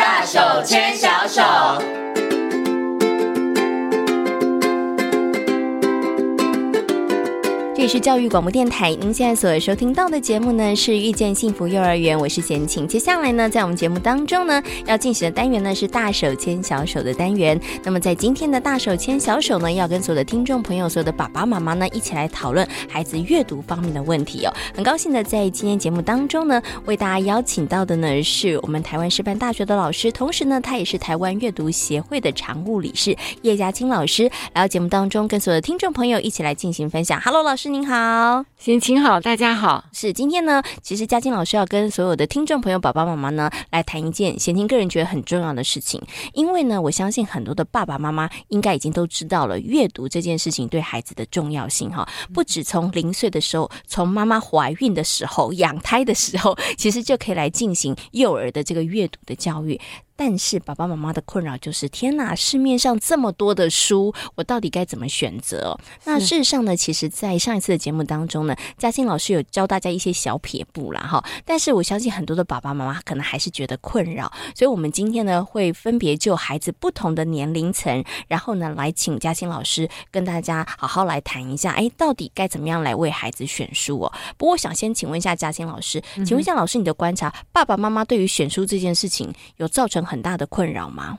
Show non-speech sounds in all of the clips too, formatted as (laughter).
大手牵小手。里是教育广播电台，您现在所收听到的节目呢是《遇见幸福幼儿园》，我是贤琴。接下来呢，在我们节目当中呢，要进行的单元呢是“大手牵小手”的单元。那么在今天的“大手牵小手”呢，要跟所有的听众朋友、所有的爸爸妈妈呢，一起来讨论孩子阅读方面的问题哦。很高兴的在今天节目当中呢，为大家邀请到的呢是我们台湾师范大学的老师，同时呢，他也是台湾阅读协会的常务理事叶嘉青老师，来到节目当中跟所有的听众朋友一起来进行分享。Hello，老师。您好，贤琴好，大家好。是今天呢，其实嘉靖老师要跟所有的听众朋友、爸爸妈妈呢来谈一件贤琴个人觉得很重要的事情。因为呢，我相信很多的爸爸妈妈应该已经都知道了阅读这件事情对孩子的重要性哈。不止从零岁的时候，从妈妈怀孕的时候、养胎的时候，其实就可以来进行幼儿的这个阅读的教育。但是爸爸妈妈的困扰就是，天哪，市面上这么多的书，我到底该怎么选择？那事实上呢，其实，在上一次的节目当中呢，嘉欣老师有教大家一些小撇步啦哈。但是我相信很多的爸爸妈妈可能还是觉得困扰，所以我们今天呢，会分别就孩子不同的年龄层，然后呢，来请嘉欣老师跟大家好好来谈一下，哎，到底该怎么样来为孩子选书哦？不过我想先请问一下嘉欣老师，请问一下老师，你的观察，爸爸妈妈对于选书这件事情有造成很大的困扰吗？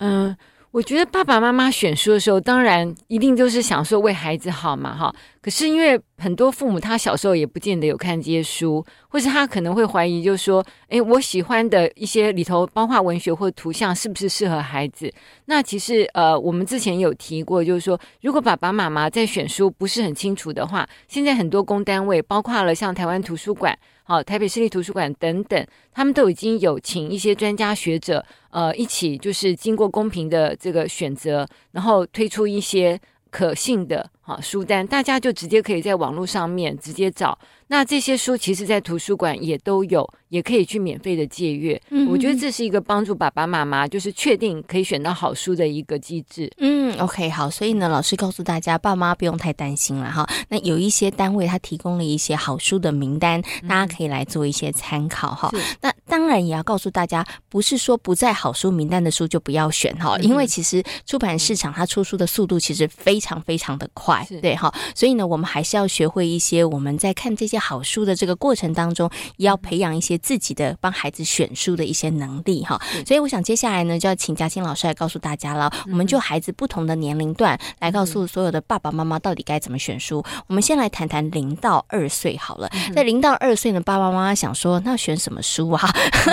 嗯，我觉得爸爸妈妈选书的时候，当然一定都是想说为孩子好嘛，哈。可是因为很多父母他小时候也不见得有看这些书，或是他可能会怀疑，就是说，诶，我喜欢的一些里头，包括文学或图像，是不是适合孩子？那其实呃，我们之前有提过，就是说，如果爸爸妈妈在选书不是很清楚的话，现在很多公单位，包括了像台湾图书馆。好，台北市立图书馆等等，他们都已经有请一些专家学者，呃，一起就是经过公平的这个选择，然后推出一些可信的。好，书单大家就直接可以在网络上面直接找。那这些书其实，在图书馆也都有，也可以去免费的借阅。嗯，我觉得这是一个帮助爸爸妈妈就是确定可以选到好书的一个机制。嗯，OK，好，所以呢，老师告诉大家，爸妈不用太担心了哈。那有一些单位他提供了一些好书的名单，大家可以来做一些参考哈。嗯，那当然也要告诉大家，不是说不在好书名单的书就不要选哈，因为其实出版市场它出书的速度其实非常非常的快。对哈，所以呢，我们还是要学会一些我们在看这些好书的这个过程当中，也要培养一些自己的帮孩子选书的一些能力哈。所以我想接下来呢，就要请嘉欣老师来告诉大家了。我们就孩子不同的年龄段来告诉所有的爸爸妈妈到底该怎么选书。我们先来谈谈零到二岁好了，在零到二岁呢，爸爸妈妈想说，那选什么书啊？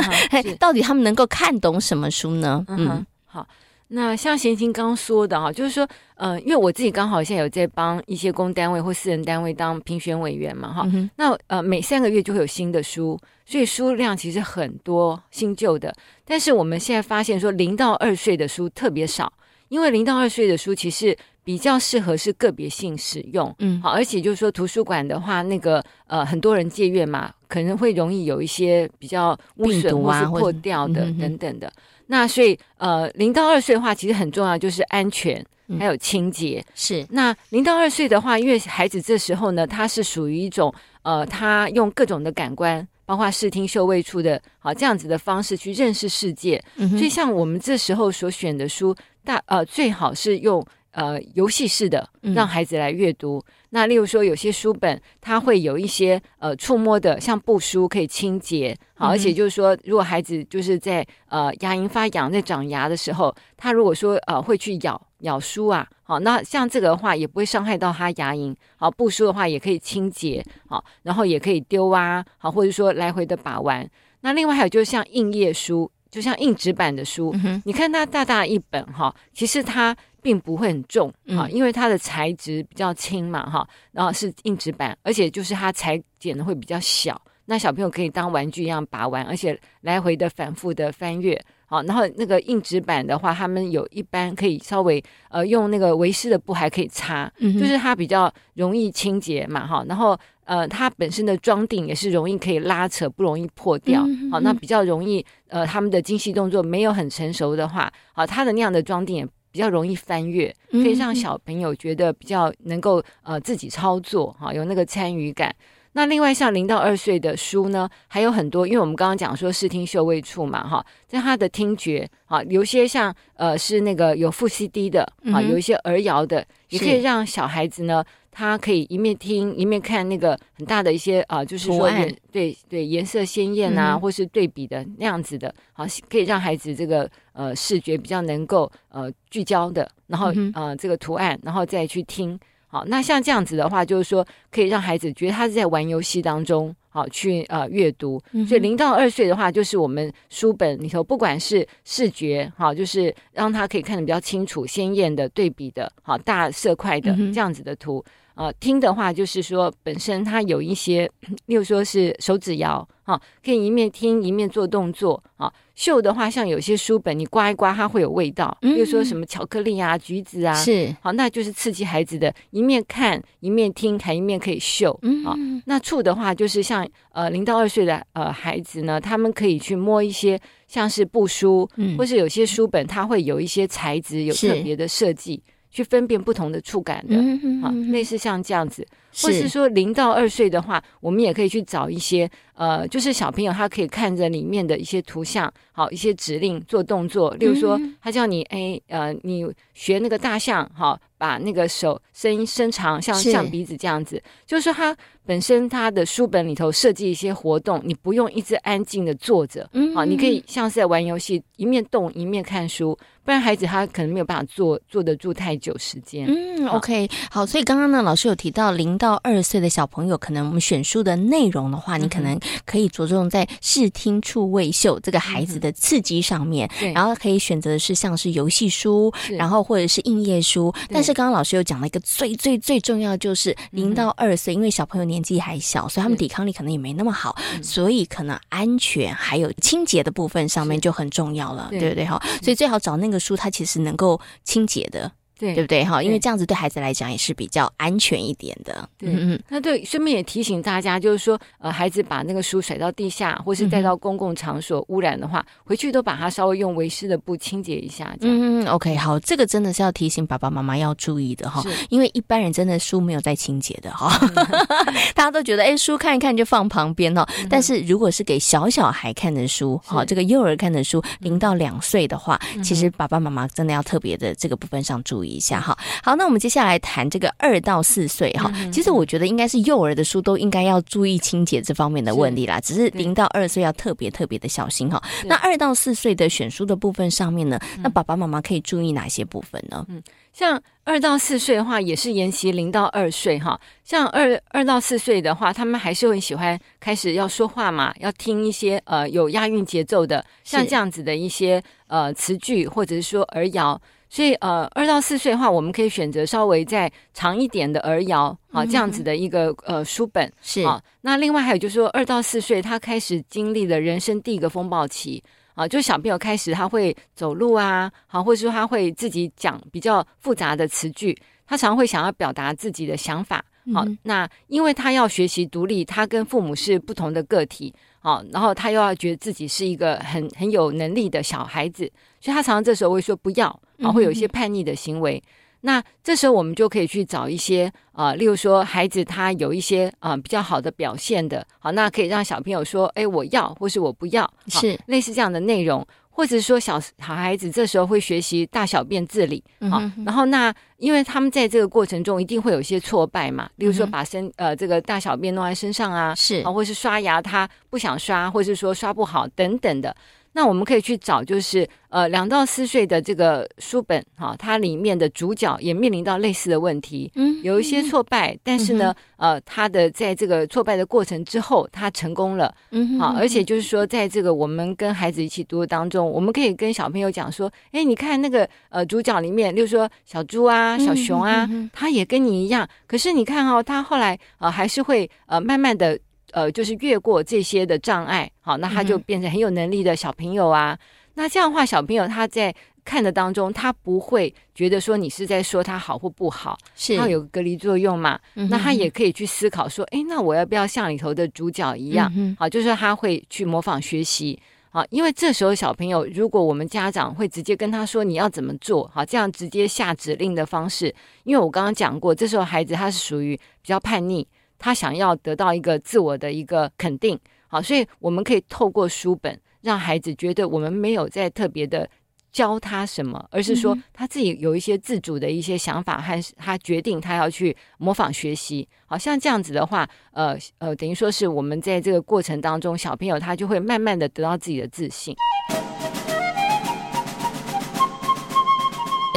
(laughs) 到底他们能够看懂什么书呢？嗯，好。那像贤琴刚刚说的哈，就是说，呃，因为我自己刚好现在有在帮一些公单位或私人单位当评选委员嘛，哈、嗯，那呃每三个月就会有新的书，所以书量其实很多，新旧的。但是我们现在发现说，零到二岁的书特别少，因为零到二岁的书其实比较适合是个别性使用，嗯，好，而且就是说图书馆的话，那个呃很多人借阅嘛，可能会容易有一些比较污损或是破掉的等等的。那所以，呃，零到二岁的话，其实很重要，就是安全还有清洁。嗯、是。那零到二岁的话，因为孩子这时候呢，他是属于一种，呃，他用各种的感官，包括视听嗅味触的，好这样子的方式去认识世界。嗯、所以，像我们这时候所选的书，大呃最好是用呃游戏式的，让孩子来阅读。嗯那例如说，有些书本它会有一些呃触摸的，像布书可以清洁，好，而且就是说，如果孩子就是在呃牙龈发痒、在长牙的时候，他如果说呃会去咬咬书啊，好，那像这个的话也不会伤害到他牙龈，好，布书的话也可以清洁，好，然后也可以丢啊，好，或者说来回的把玩。那另外还有就是像硬页书，就像硬纸板的书，嗯、你看它大大一本哈，其实它。并不会很重啊，因为它的材质比较轻嘛，哈，然后是硬纸板，而且就是它裁剪的会比较小，那小朋友可以当玩具一样把玩，而且来回的反复的翻阅，好，然后那个硬纸板的话，他们有一般可以稍微呃用那个维湿的布还可以擦，就是它比较容易清洁嘛，哈，然后呃它本身的装订也是容易可以拉扯，不容易破掉，好，那比较容易呃他们的精细动作没有很成熟的话，好，它的那样的装订也。比较容易翻阅，可以让小朋友觉得比较能够呃自己操作哈，有那个参与感。那另外像零到二岁的书呢，还有很多，因为我们刚刚讲说视听嗅味触嘛，哈，在他的听觉啊，有些像呃是那个有副 CD 的啊，有一些儿谣的，也可以让小孩子呢。他可以一面听一面看那个很大的一些啊、呃，就是说颜对对颜色鲜艳啊，嗯、或是对比的那样子的，好，可以让孩子这个呃视觉比较能够呃聚焦的，然后、嗯、呃这个图案，然后再去听。好，那像这样子的话，就是说可以让孩子觉得他是在玩游戏当中，好去呃阅读。所以零到二岁的话，就是我们书本里头，不管是视觉，好，就是让他可以看得比较清楚、鲜艳的对比的，好大色块的这样子的图。呃，听的话就是说，本身它有一些，例如说是手指谣，哈、啊，可以一面听一面做动作，啊，嗅的话，像有些书本你刮一刮，它会有味道，比如说什么巧克力啊、橘子啊，是，好，那就是刺激孩子的，一面看一面听，还一面可以嗅，啊，那触的话，就是像呃零到二岁的呃孩子呢，他们可以去摸一些像是布书，嗯、或是有些书本它会有一些材质有特别的设计。去分辨不同的触感的，啊，类似像这样子，是或是说零到二岁的话，我们也可以去找一些，呃，就是小朋友他可以看着里面的一些图像，好，一些指令做动作，例如说他叫你，哎，呃，你学那个大象，好，把那个手伸伸长，像像鼻子这样子，就是说他本身他的书本里头设计一些活动，你不用一直安静的坐着，嗯，啊，你可以像是在玩游戏，一面动一面看书。不然孩子他可能没有办法坐坐得住太久时间。嗯，OK，好，所以刚刚呢，老师有提到零到二岁的小朋友，可能我们选书的内容的话，嗯、你可能可以着重在视听触味嗅这个孩子的刺激上面，嗯、然后可以选择的是像是游戏书，然后或者是应页书。但是刚刚老师有讲了一个最最最重要，就是零到二岁，因为小朋友年纪还小，所以他们抵抗力可能也没那么好，所以可能安全还有清洁的部分上面就很重要了，对。不对？哈，所以最好找那个。书它其实能够清洁的。对，对不对？哈？因为这样子对孩子来讲也是比较安全一点的。对，嗯，那对，顺便也提醒大家，就是说，呃，孩子把那个书甩到地下，或是带到公共场所污染的话，嗯、回去都把它稍微用维湿的布清洁一下。嗯，OK，好，这个真的是要提醒爸爸妈妈要注意的哈，因为一般人真的书没有在清洁的哈，嗯、(laughs) (laughs) 大家都觉得哎，书看一看就放旁边哈，嗯、但是如果是给小小孩看的书，哈，这个幼儿看的书，零到两岁的话，嗯、其实爸爸妈妈真的要特别的这个部分上注意一下哈。好，那我们接下来谈这个二到四岁哈。其实我觉得应该是幼儿的书都应该要注意清洁这方面的问题啦。是只是零到二岁要特别特别的小心哈。那二到四岁的选书的部分上面呢，那爸爸妈妈可以注意哪些部分呢？嗯，像二到四岁的话，也是沿袭零到二岁哈。像二二到四岁的话，他们还是会喜欢开始要说话嘛，要听一些呃有押韵节奏的，像这样子的一些呃词句，或者是说儿谣。所以，呃，二到四岁的话，我们可以选择稍微再长一点的儿谣啊，这样子的一个呃书本是啊。那另外还有就是说，二到四岁他开始经历了人生第一个风暴期啊，就小朋友开始他会走路啊，好，或者说他会自己讲比较复杂的词句，他常会想要表达自己的想法。好，那因为他要学习独立，他跟父母是不同的个体。好，然后他又要觉得自己是一个很很有能力的小孩子，所以他常常这时候会说不要，啊，会有一些叛逆的行为。嗯、那这时候我们就可以去找一些啊、呃，例如说孩子他有一些啊、呃、比较好的表现的，好，那可以让小朋友说，哎，我要，或是我不要，是类似这样的内容。或者说小小孩子这时候会学习大小便自理，啊、然后那因为他们在这个过程中一定会有一些挫败嘛，例如说把身呃这个大小便弄在身上啊，是啊，或是刷牙他不想刷，或是说刷不好等等的。那我们可以去找，就是呃，两到四岁的这个书本哈，它里面的主角也面临到类似的问题，嗯，有一些挫败，嗯、但是呢，嗯、呃，他的在这个挫败的过程之后，他成功了，嗯哼，好，而且就是说，在这个我们跟孩子一起读的当中，我们可以跟小朋友讲说，哎，你看那个呃主角里面，例如说小猪啊、小熊啊，嗯、他也跟你一样，可是你看哦，他后来呃还是会呃慢慢的。呃，就是越过这些的障碍，好，那他就变成很有能力的小朋友啊。嗯、那这样的话，小朋友他在看的当中，他不会觉得说你是在说他好或不好，是他有隔离作用嘛？嗯、那他也可以去思考说，哎，那我要不要像里头的主角一样？嗯、好，就是他会去模仿学习，好，因为这时候小朋友，如果我们家长会直接跟他说你要怎么做，好，这样直接下指令的方式，因为我刚刚讲过，这时候孩子他是属于比较叛逆。他想要得到一个自我的一个肯定。好，所以我们可以透过书本让孩子觉得我们没有在特别的教他什么，而是说他自己有一些自主的一些想法，和他决定他要去模仿学习。好像这样子的话，呃呃，等于说是我们在这个过程当中，小朋友他就会慢慢的得到自己的自信。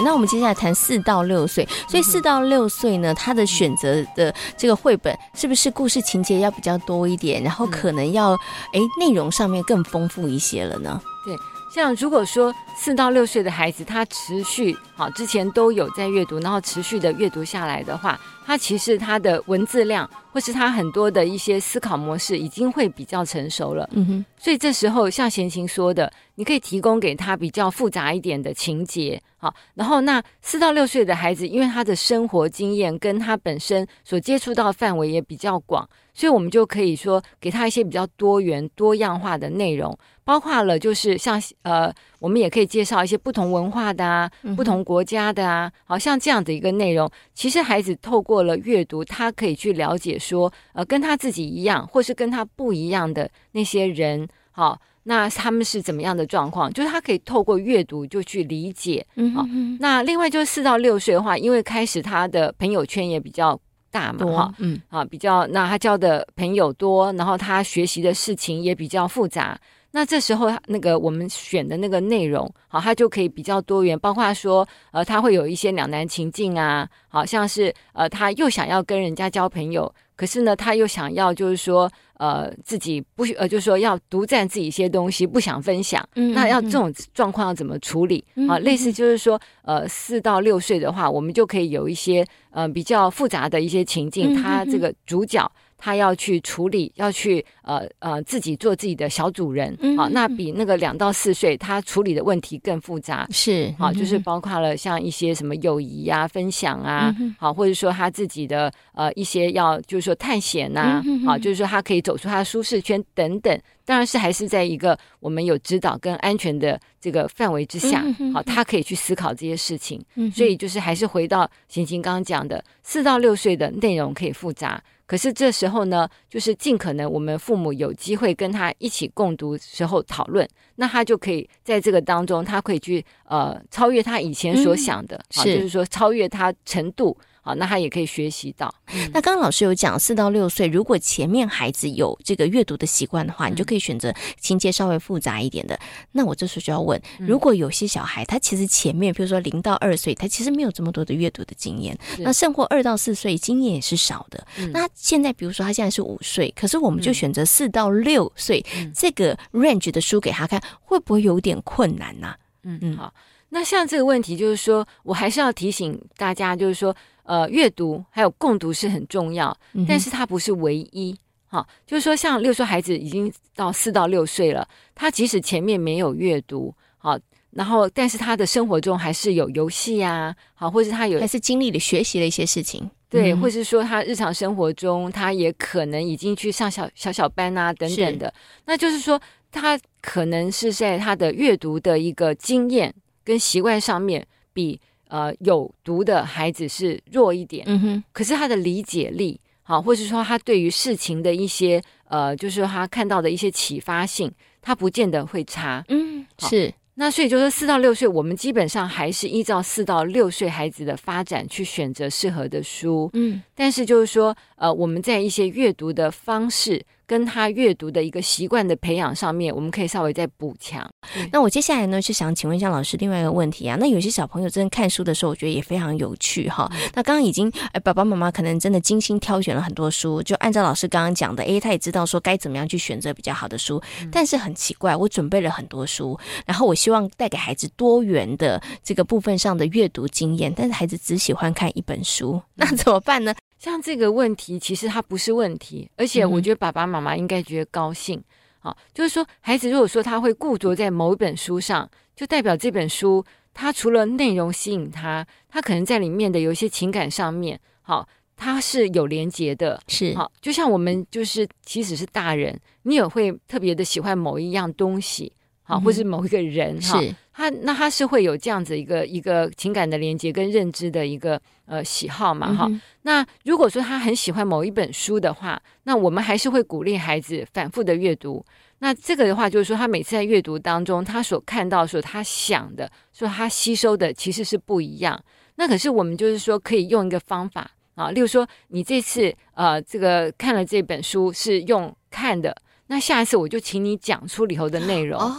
那我们接下来谈四到六岁，所以四到六岁呢，他的选择的这个绘本是不是故事情节要比较多一点，然后可能要哎内容上面更丰富一些了呢？对，像如果说四到六岁的孩子，他持续好之前都有在阅读，然后持续的阅读下来的话，他其实他的文字量或是他很多的一些思考模式已经会比较成熟了。嗯哼，所以这时候像贤琴说的，你可以提供给他比较复杂一点的情节。好，然后那四到六岁的孩子，因为他的生活经验跟他本身所接触到范围也比较广，所以我们就可以说给他一些比较多元、多样化的内容，包括了就是像呃，我们也可以介绍一些不同文化的啊、不同国家的啊，好像这样的一个内容，其实孩子透过了阅读，他可以去了解说，呃，跟他自己一样，或是跟他不一样的那些人，好。那他们是怎么样的状况？就是他可以透过阅读就去理解。嗯，好。那另外就是四到六岁的话，因为开始他的朋友圈也比较大嘛，哈，嗯，啊，比较那他交的朋友多，然后他学习的事情也比较复杂。那这时候那个我们选的那个内容，好，他就可以比较多元，包括说，呃，他会有一些两难情境啊，好像是呃，他又想要跟人家交朋友。可是呢，他又想要，就是说，呃，自己不，呃，就是说要独占自己一些东西，不想分享。嗯，那要这种状况要怎么处理？嗯，啊，类似就是说，呃，四到六岁的话，我们就可以有一些呃比较复杂的一些情境，他这个主角。他要去处理，要去呃呃自己做自己的小主人，好、那比那个两到四岁他处理的问题更复杂，是好、啊，就是包括了像一些什么友谊呀、啊、分享啊，好、嗯，或者说他自己的呃一些要就是说探险呐、啊，好、啊，就是说他可以走出他的舒适圈等等，当然是还是在一个我们有指导跟安全的这个范围之下，好、啊，他可以去思考这些事情，所以就是还是回到贤琴刚刚讲的，四到六岁的内容可以复杂。可是这时候呢，就是尽可能我们父母有机会跟他一起共读时候讨论，那他就可以在这个当中，他可以去呃超越他以前所想的，嗯、是就是说超越他程度。好，那他也可以学习到。嗯、那刚刚老师有讲，四到六岁，如果前面孩子有这个阅读的习惯的话，嗯、你就可以选择情节稍微复杂一点的。那我这时候就要问，如果有些小孩他其实前面，比如说零到二岁，他其实没有这么多的阅读的经验，那甚或二到四岁经验也是少的。嗯、那现在比如说他现在是五岁，可是我们就选择四到六岁、嗯、这个 range 的书给他看，会不会有点困难呢、啊？嗯嗯，好。那像这个问题，就是说我还是要提醒大家，就是说。呃，阅读还有共读是很重要，但是它不是唯一。哈、就是说，像六岁孩子已经到四到六岁了，他即使前面没有阅读，好，然后但是他的生活中还是有游戏呀，好，或者他有还是经历了学习的一些事情，对，或是说他日常生活中他也可能已经去上小小小班啊等等的，那就是说他可能是在他的阅读的一个经验跟习惯上面比。呃，有毒的孩子是弱一点，嗯哼，可是他的理解力，好，或者说他对于事情的一些，呃，就是说他看到的一些启发性，他不见得会差，嗯，是。那所以就是四到六岁，我们基本上还是依照四到六岁孩子的发展去选择适合的书，嗯，但是就是说，呃，我们在一些阅读的方式。跟他阅读的一个习惯的培养上面，我们可以稍微再补强。嗯、那我接下来呢，是想请问一下老师另外一个问题啊。那有些小朋友真的看书的时候，我觉得也非常有趣哈。嗯、那刚刚已经，哎，爸爸妈妈可能真的精心挑选了很多书，就按照老师刚刚讲的，哎，他也知道说该怎么样去选择比较好的书。嗯、但是很奇怪，我准备了很多书，然后我希望带给孩子多元的这个部分上的阅读经验，但是孩子只喜欢看一本书，那怎么办呢？像这个问题，其实它不是问题，而且我觉得爸爸妈妈应该觉得高兴。好、嗯，就是说，孩子如果说他会固着在某一本书上，就代表这本书，他除了内容吸引他，他可能在里面的有一些情感上面，好，他是有连结的。是，好，就像我们就是，即使是大人，你也会特别的喜欢某一样东西。好，或是某一个人哈，是他那他是会有这样子一个一个情感的连接跟认知的一个呃喜好嘛哈。那如果说他很喜欢某一本书的话，那我们还是会鼓励孩子反复的阅读。那这个的话，就是说他每次在阅读当中，他所看到、所他想的、说他吸收的，其实是不一样。那可是我们就是说可以用一个方法。啊，例如说，你这次呃，这个看了这本书是用看的，那下一次我就请你讲出里头的内容。哦，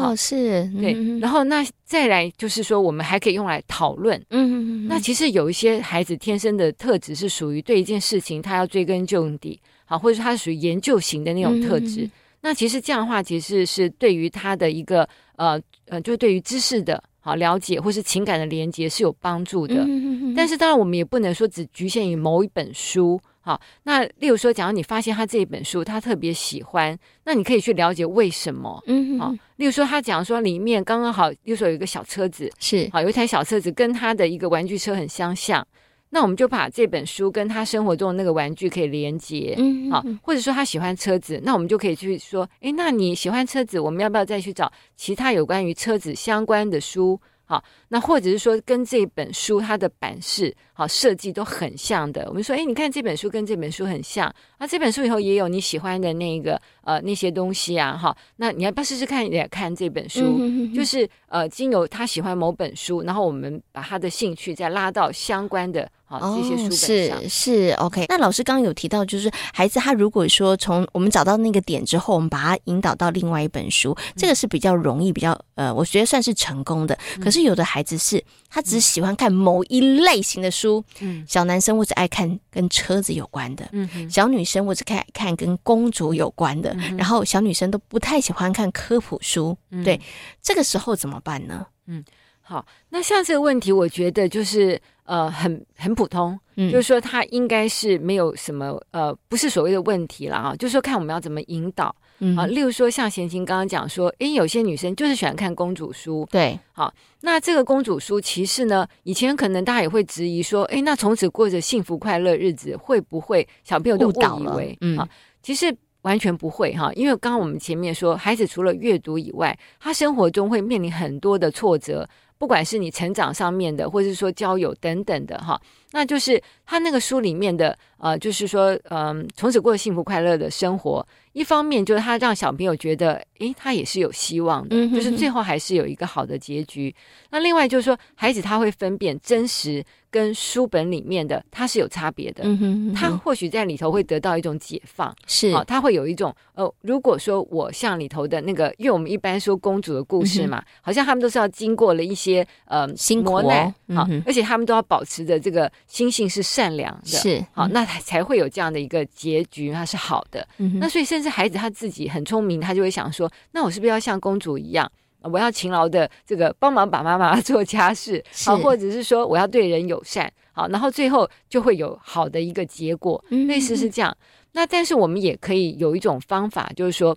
好是，对。嗯、然后那再来就是说，我们还可以用来讨论。嗯嗯嗯。那其实有一些孩子天生的特质是属于对一件事情他要追根究底，好，或者说他是属于研究型的那种特质。嗯、那其实这样的话，其实是对于他的一个呃呃，就对于知识的。好，了解或是情感的连接是有帮助的，嗯、哼哼，但是当然我们也不能说只局限于某一本书。好，那例如说，假如你发现他这一本书他特别喜欢，那你可以去了解为什么。嗯，好，例如说他讲说里面刚刚好，例如说有一个小车子，是好有一台小车子跟他的一个玩具车很相像。那我们就把这本书跟他生活中的那个玩具可以连接，嗯，好，或者说他喜欢车子，那我们就可以去说，诶，那你喜欢车子，我们要不要再去找其他有关于车子相关的书？好，那或者是说跟这本书它的版式好设计都很像的，我们说，哎，你看这本书跟这本书很像，啊，这本书以后也有你喜欢的那个呃那些东西啊，哈，那你要不要试试看也看这本书？嗯、哼哼就是呃，经由他喜欢某本书，然后我们把他的兴趣再拉到相关的。好，这些书本上、哦、是是 OK。那老师刚刚有提到，就是孩子他如果说从我们找到那个点之后，我们把他引导到另外一本书，嗯、这个是比较容易，比较呃，我觉得算是成功的。嗯、可是有的孩子是他只喜欢看某一类型的书，嗯，小男生或者爱看跟车子有关的，嗯，小女生或者看看跟公主有关的，嗯、然后小女生都不太喜欢看科普书，嗯、对，这个时候怎么办呢？嗯，好，那像这个问题，我觉得就是。呃，很很普通，嗯，就是说他应该是没有什么呃，不是所谓的问题了啊。就是说看我们要怎么引导，嗯，啊，例如说像贤琴刚刚讲说，诶，有些女生就是喜欢看公主书，对，好，那这个公主书其实呢，以前可能大家也会质疑说，诶，那从此过着幸福快乐日子，会不会小朋友都误以为，嗯，啊，其实完全不会哈，因为刚刚我们前面说，孩子除了阅读以外，他生活中会面临很多的挫折。不管是你成长上面的，或者是说交友等等的哈，那就是他那个书里面的呃，就是说嗯、呃，从此过幸福快乐的生活。一方面就是他让小朋友觉得，诶，他也是有希望的，就是最后还是有一个好的结局。那另外就是说，孩子他会分辨真实跟书本里面的，他是有差别的。他或许在里头会得到一种解放，是啊，他会有一种呃，如果说我像里头的那个，因为我们一般说公主的故事嘛，嗯、好像他们都是要经过了一些呃磨难，好，而且他们都要保持着这个心性是善良的，是好，那才会有这样的一个结局，它是好的。嗯、那所以甚至。孩子他自己很聪明，他就会想说：“那我是不是要像公主一样，我要勤劳的这个帮忙把妈妈 (laughs) 做家事，好，或者是说我要对人友善，好，然后最后就会有好的一个结果，嗯、类似是这样。那但是我们也可以有一种方法，就是说，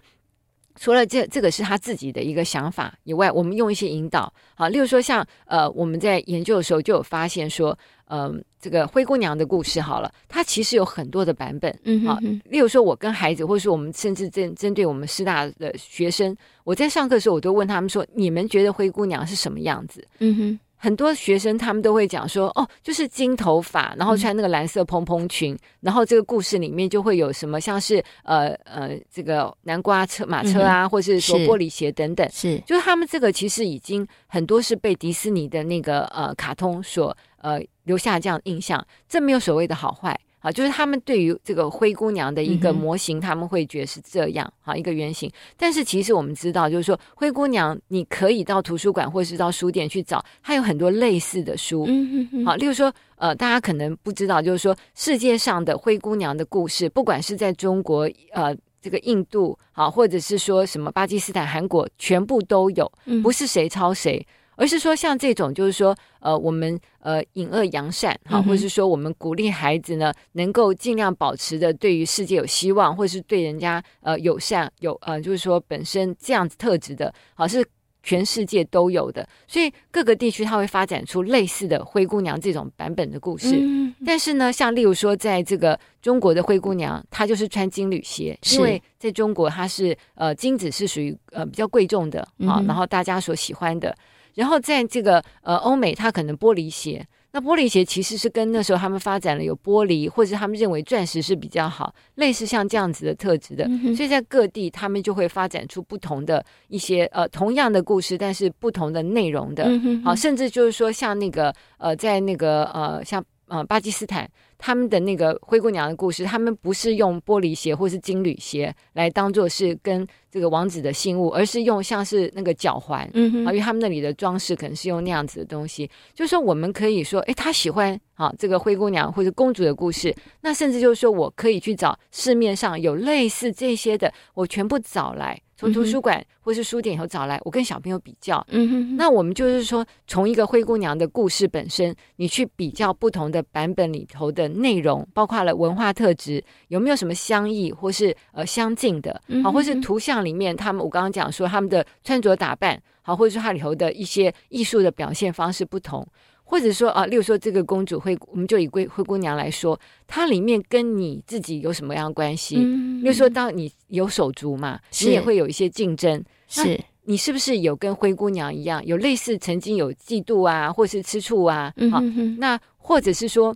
除了这这个是他自己的一个想法以外，我们用一些引导，好，例如说像呃我们在研究的时候就有发现说。”嗯、呃，这个灰姑娘的故事好了，它其实有很多的版本。嗯哼哼，例如说，我跟孩子，或者说我们甚至针针对我们师大的学生，我在上课的时候，我都问他们说：“你们觉得灰姑娘是什么样子？”嗯哼。很多学生他们都会讲说，哦，就是金头发，然后穿那个蓝色蓬蓬裙，嗯、然后这个故事里面就会有什么，像是呃呃这个南瓜车、马车啊，嗯、或是说玻璃鞋等等，是，就是他们这个其实已经很多是被迪士尼的那个呃卡通所呃留下这样的印象，这没有所谓的好坏。啊，就是他们对于这个灰姑娘的一个模型，嗯、他们会觉得是这样，好一个原型。但是其实我们知道，就是说灰姑娘，你可以到图书馆或是到书店去找，它有很多类似的书。嗯哼哼好，例如说，呃，大家可能不知道，就是说世界上的灰姑娘的故事，不管是在中国，呃，这个印度，好，或者是说什么巴基斯坦、韩国，全部都有，不是谁抄谁。而是说，像这种，就是说，呃，我们呃引恶扬善，哈，或者是说，我们鼓励孩子呢，能够尽量保持着对于世界有希望，或者是对人家呃友善，有呃，就是说本身这样子特质的，好，是全世界都有的，所以各个地区它会发展出类似的灰姑娘这种版本的故事。嗯、但是呢，像例如说，在这个中国的灰姑娘，她就是穿金缕鞋，因为在中国它是呃金子是属于呃比较贵重的啊，然后大家所喜欢的。然后在这个呃欧美，它可能玻璃鞋。那玻璃鞋其实是跟那时候他们发展了有玻璃，或者他们认为钻石是比较好，类似像这样子的特质的，嗯、所以在各地他们就会发展出不同的一些呃同样的故事，但是不同的内容的，嗯、好，甚至就是说像那个呃在那个呃像呃巴基斯坦。他们的那个灰姑娘的故事，他们不是用玻璃鞋或是金缕鞋来当做是跟这个王子的信物，而是用像是那个脚环，嗯哼，啊，因为他们那里的装饰可能是用那样子的东西。就是说，我们可以说，哎，他喜欢啊这个灰姑娘或者公主的故事，那甚至就是说我可以去找市面上有类似这些的，我全部找来。从图书馆或是书店以后找来，我跟小朋友比较。嗯哼，那我们就是说，从一个灰姑娘的故事本身，你去比较不同的版本里头的内容，包括了文化特质有没有什么相异或是呃相近的，好，或是图像里面他们我刚刚讲说他们的穿着打扮，好，或者说它里头的一些艺术的表现方式不同。或者说啊，例如说这个公主灰，我们就以灰灰姑娘来说，它里面跟你自己有什么样的关系？嗯、例如说，当你有手足嘛，你也会有一些竞争。是，你是不是有跟灰姑娘一样，有类似曾经有嫉妒啊，或是吃醋啊？嗯、哼哼好，那或者是说。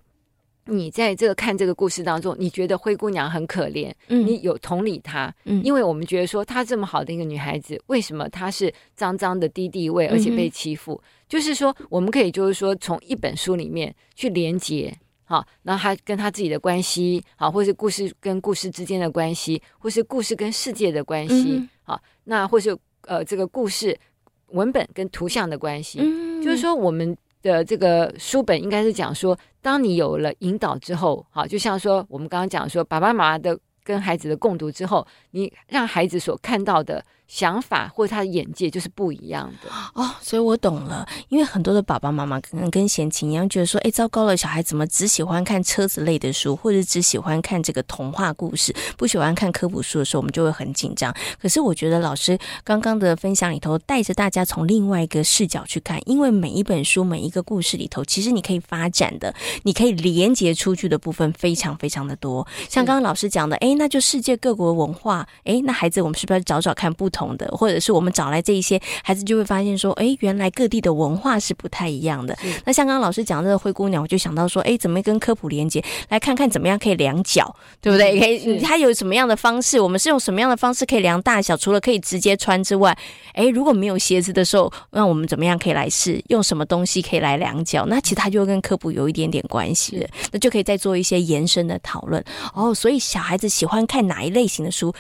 你在这个看这个故事当中，你觉得灰姑娘很可怜，嗯，你有同理她，嗯，因为我们觉得说她这么好的一个女孩子，为什么她是脏脏的低地位，而且被欺负？嗯、就是说，我们可以就是说，从一本书里面去连接，好，然后她跟她自己的关系，好，或是故事跟故事之间的关系，或是故事跟世界的关系，好，那或是呃这个故事文本跟图像的关系，嗯、就是说我们。的这个书本应该是讲说，当你有了引导之后，好，就像说我们刚刚讲说，爸爸妈妈的跟孩子的共读之后，你让孩子所看到的。想法或者他的眼界就是不一样的哦，所以我懂了。因为很多的爸爸妈妈可能跟闲情一样，觉得说：“哎，糟糕了，小孩怎么只喜欢看车子类的书，或者只喜欢看这个童话故事，不喜欢看科普书的时候，我们就会很紧张。”可是我觉得老师刚刚的分享里头，带着大家从另外一个视角去看，因为每一本书、每一个故事里头，其实你可以发展的、你可以连接出去的部分非常非常的多。像刚刚老师讲的，哎，那就世界各国文化，哎，那孩子我们是不是要找找看不同？的，或者是我们找来这一些孩子，就会发现说，哎，原来各地的文化是不太一样的。那像刚刚老师讲的这个灰姑娘，我就想到说，哎，怎么跟科普连接？来看看怎么样可以量脚，对不对？可以，它有什么样的方式？我们是用什么样的方式可以量大小？除了可以直接穿之外，哎，如果没有鞋子的时候，那我们怎么样可以来试？用什么东西可以来量脚？那其实它就跟科普有一点点关系了。那就可以再做一些延伸的讨论。哦，所以小孩子喜欢看哪一类型的书？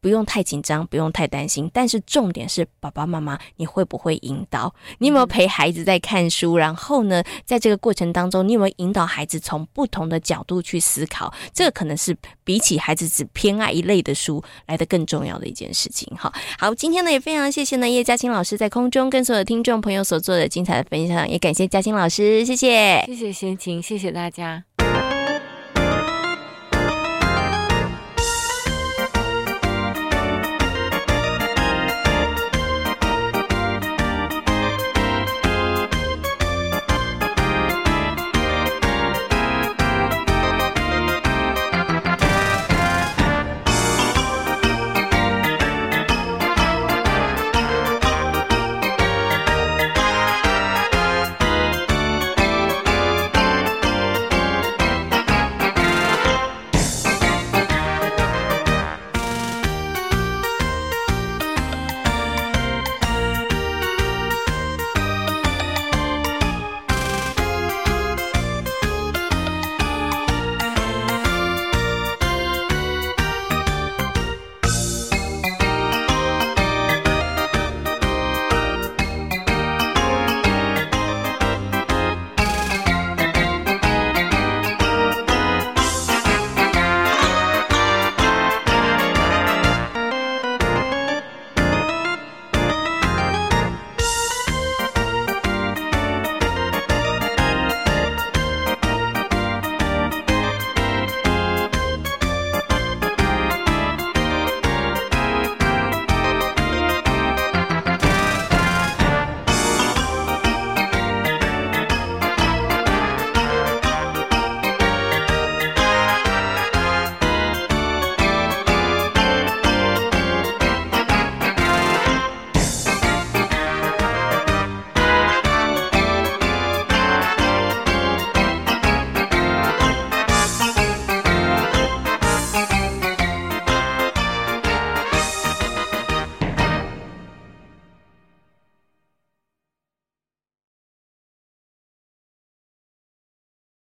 不用太紧张，不用太担心，但是重点是爸爸妈妈，你会不会引导？你有没有陪孩子在看书？然后呢，在这个过程当中，你有没有引导孩子从不同的角度去思考？这个可能是比起孩子只偏爱一类的书来的更重要的一件事情。哈，好，今天呢也非常谢谢呢叶嘉青老师在空中跟所有听众朋友所做的精彩的分享，也感谢嘉青老师，谢谢，谢谢闲情，谢谢大家。